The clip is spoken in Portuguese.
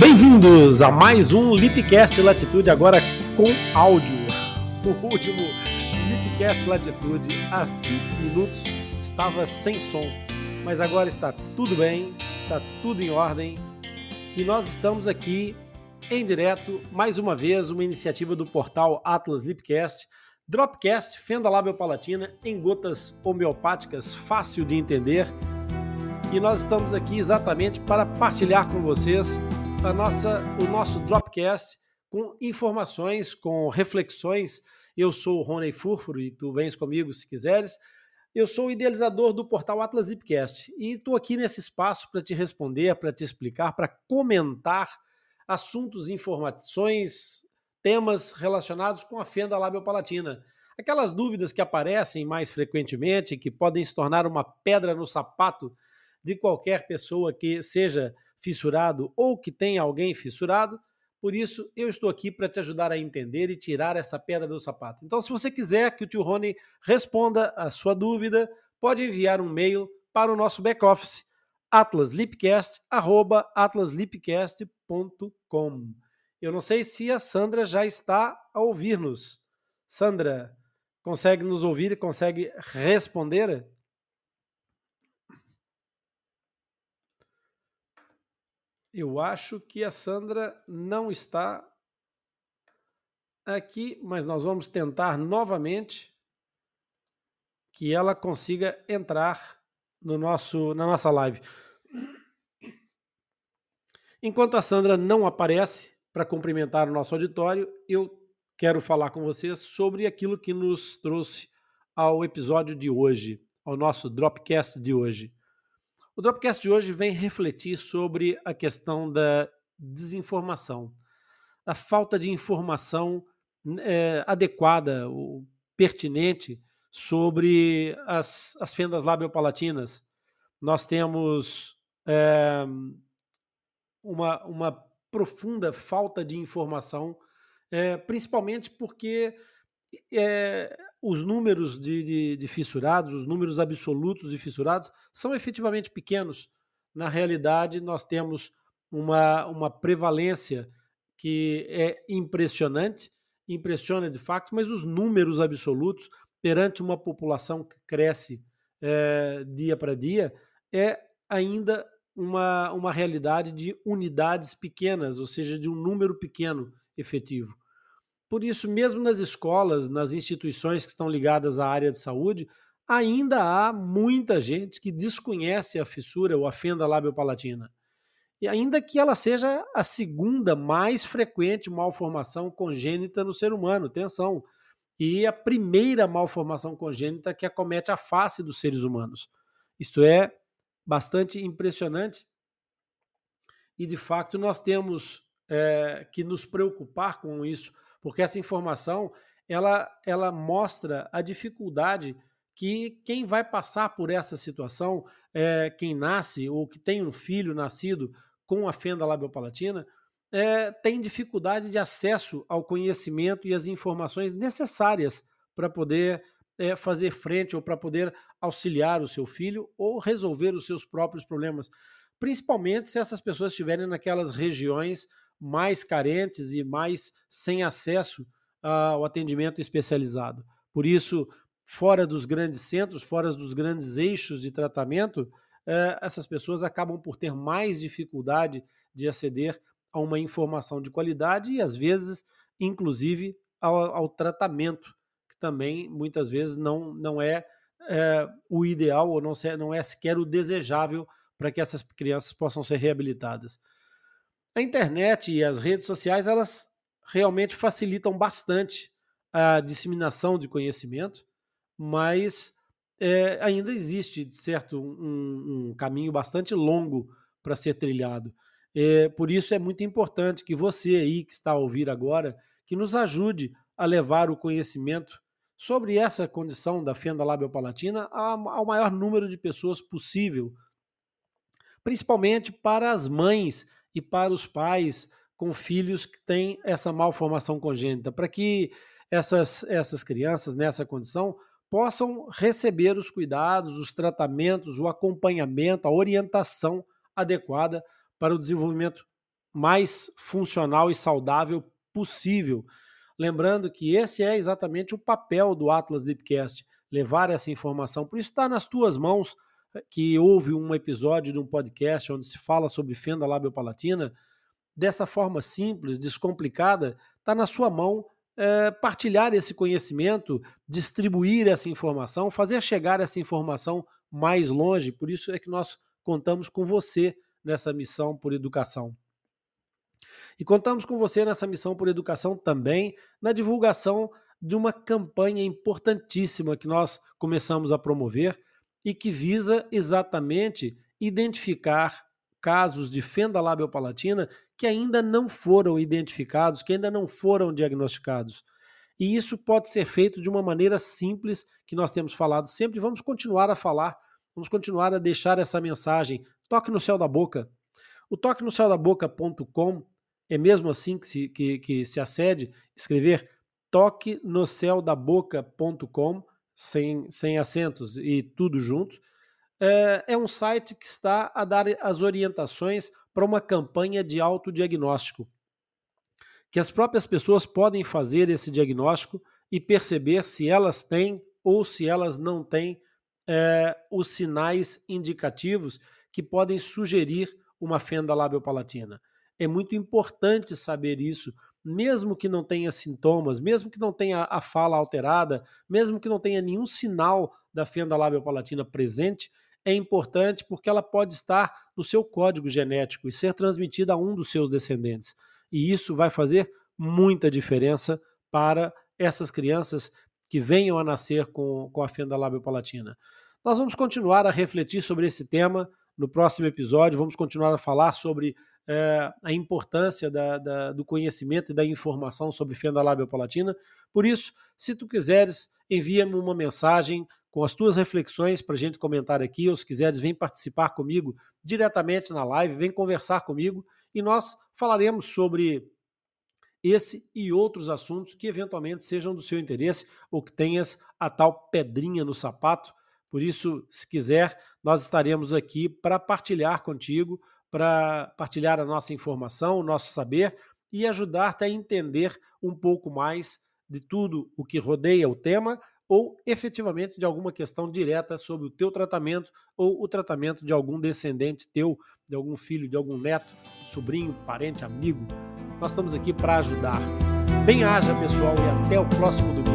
Bem-vindos a mais um Lipcast Latitude, agora com áudio. O último Lipcast Latitude, há 5 minutos, estava sem som, mas agora está tudo bem, está tudo em ordem e nós estamos aqui em direto, mais uma vez, uma iniciativa do portal Atlas Lipcast, Dropcast, fenda lábio palatina em gotas homeopáticas, fácil de entender. E nós estamos aqui exatamente para partilhar com vocês a nossa, o nosso Dropcast com informações, com reflexões. Eu sou o Rony Furfuro e tu vens comigo se quiseres. Eu sou o idealizador do portal Atlas Zipcast e estou aqui nesse espaço para te responder, para te explicar, para comentar assuntos, informações, temas relacionados com a fenda labiopalatina. Aquelas dúvidas que aparecem mais frequentemente, que podem se tornar uma pedra no sapato de qualquer pessoa que seja fissurado ou que tenha alguém fissurado. Por isso, eu estou aqui para te ajudar a entender e tirar essa pedra do sapato. Então, se você quiser que o tio Rony responda a sua dúvida, pode enviar um mail para o nosso back-office, atlaslipcast.com. Eu não sei se a Sandra já está a ouvir-nos. Sandra, consegue nos ouvir e consegue responder? Eu acho que a Sandra não está aqui, mas nós vamos tentar novamente que ela consiga entrar no nosso na nossa live. Enquanto a Sandra não aparece, para cumprimentar o nosso auditório, eu quero falar com vocês sobre aquilo que nos trouxe ao episódio de hoje, ao nosso Dropcast de hoje. O Dropcast de hoje vem refletir sobre a questão da desinformação, a falta de informação é, adequada, ou pertinente sobre as, as fendas labiopalatinas. Nós temos é, uma, uma profunda falta de informação, é, principalmente porque é, os números de, de, de, fissurados, os números absolutos de fissurados, são efetivamente pequenos. Na realidade, nós temos uma, uma prevalência que é impressionante, impressiona de fato, mas os números absolutos perante uma população que cresce é, dia para dia é ainda uma, uma realidade de unidades pequenas, ou seja, de um número pequeno efetivo. Por isso, mesmo nas escolas, nas instituições que estão ligadas à área de saúde, ainda há muita gente que desconhece a fissura ou a fenda labiopalatina. E ainda que ela seja a segunda mais frequente malformação congênita no ser humano, atenção, e a primeira malformação congênita que acomete a face dos seres humanos. Isto é, bastante impressionante. E de fato nós temos é, que nos preocupar com isso, porque essa informação ela, ela mostra a dificuldade que quem vai passar por essa situação, é, quem nasce ou que tem um filho nascido com a fenda labiopalatina, é, tem dificuldade de acesso ao conhecimento e às informações necessárias para poder é, fazer frente ou para poder auxiliar o seu filho ou resolver os seus próprios problemas, principalmente se essas pessoas estiverem naquelas regiões mais carentes e mais sem acesso ao atendimento especializado. Por isso, fora dos grandes centros, fora dos grandes eixos de tratamento, é, essas pessoas acabam por ter mais dificuldade de aceder a uma informação de qualidade e, às vezes, inclusive, ao, ao tratamento também muitas vezes não, não é, é o ideal ou não, se, não é sequer o desejável para que essas crianças possam ser reabilitadas. A internet e as redes sociais elas realmente facilitam bastante a disseminação de conhecimento, mas é, ainda existe, de certo, um, um caminho bastante longo para ser trilhado. É, por isso é muito importante que você aí que está a ouvir agora, que nos ajude a levar o conhecimento sobre essa condição da fenda labiopalatina ao maior número de pessoas possível, principalmente para as mães e para os pais com filhos que têm essa malformação congênita, para que essas, essas crianças nessa condição possam receber os cuidados, os tratamentos, o acompanhamento, a orientação adequada para o desenvolvimento mais funcional e saudável possível. Lembrando que esse é exatamente o papel do Atlas Deepcast, levar essa informação. Por isso está nas tuas mãos que houve um episódio de um podcast onde se fala sobre fenda labiopalatina, dessa forma simples, descomplicada, está na sua mão é, partilhar esse conhecimento, distribuir essa informação, fazer chegar essa informação mais longe. Por isso é que nós contamos com você nessa missão por educação. E contamos com você nessa missão por educação também na divulgação de uma campanha importantíssima que nós começamos a promover e que visa exatamente identificar casos de fenda labiopalatina que ainda não foram identificados, que ainda não foram diagnosticados. E isso pode ser feito de uma maneira simples, que nós temos falado sempre, vamos continuar a falar, vamos continuar a deixar essa mensagem. Toque no céu da boca. O toque no céu da boca.com é mesmo assim que se, que, que se acede, escrever toque no céu da boca.com, sem, sem acentos e tudo junto. É, é um site que está a dar as orientações para uma campanha de autodiagnóstico. Que as próprias pessoas podem fazer esse diagnóstico e perceber se elas têm ou se elas não têm é, os sinais indicativos que podem sugerir uma fenda labiopalatina. É muito importante saber isso, mesmo que não tenha sintomas, mesmo que não tenha a fala alterada, mesmo que não tenha nenhum sinal da fenda labiopalatina presente, é importante porque ela pode estar no seu código genético e ser transmitida a um dos seus descendentes. E isso vai fazer muita diferença para essas crianças que venham a nascer com, com a fenda labiopalatina. Nós vamos continuar a refletir sobre esse tema no próximo episódio, vamos continuar a falar sobre é, a importância da, da, do conhecimento e da informação sobre fenda labiopalatina. Por isso, se tu quiseres, envia-me uma mensagem com as tuas reflexões para a gente comentar aqui, ou se quiseres, vem participar comigo diretamente na live, vem conversar comigo e nós falaremos sobre esse e outros assuntos que eventualmente sejam do seu interesse ou que tenhas a tal pedrinha no sapato. Por isso, se quiser, nós estaremos aqui para partilhar contigo, para partilhar a nossa informação, o nosso saber e ajudar-te a entender um pouco mais de tudo o que rodeia o tema ou efetivamente de alguma questão direta sobre o teu tratamento ou o tratamento de algum descendente teu, de algum filho, de algum neto, sobrinho, parente, amigo. Nós estamos aqui para ajudar. Bem haja, pessoal, e até o próximo domingo.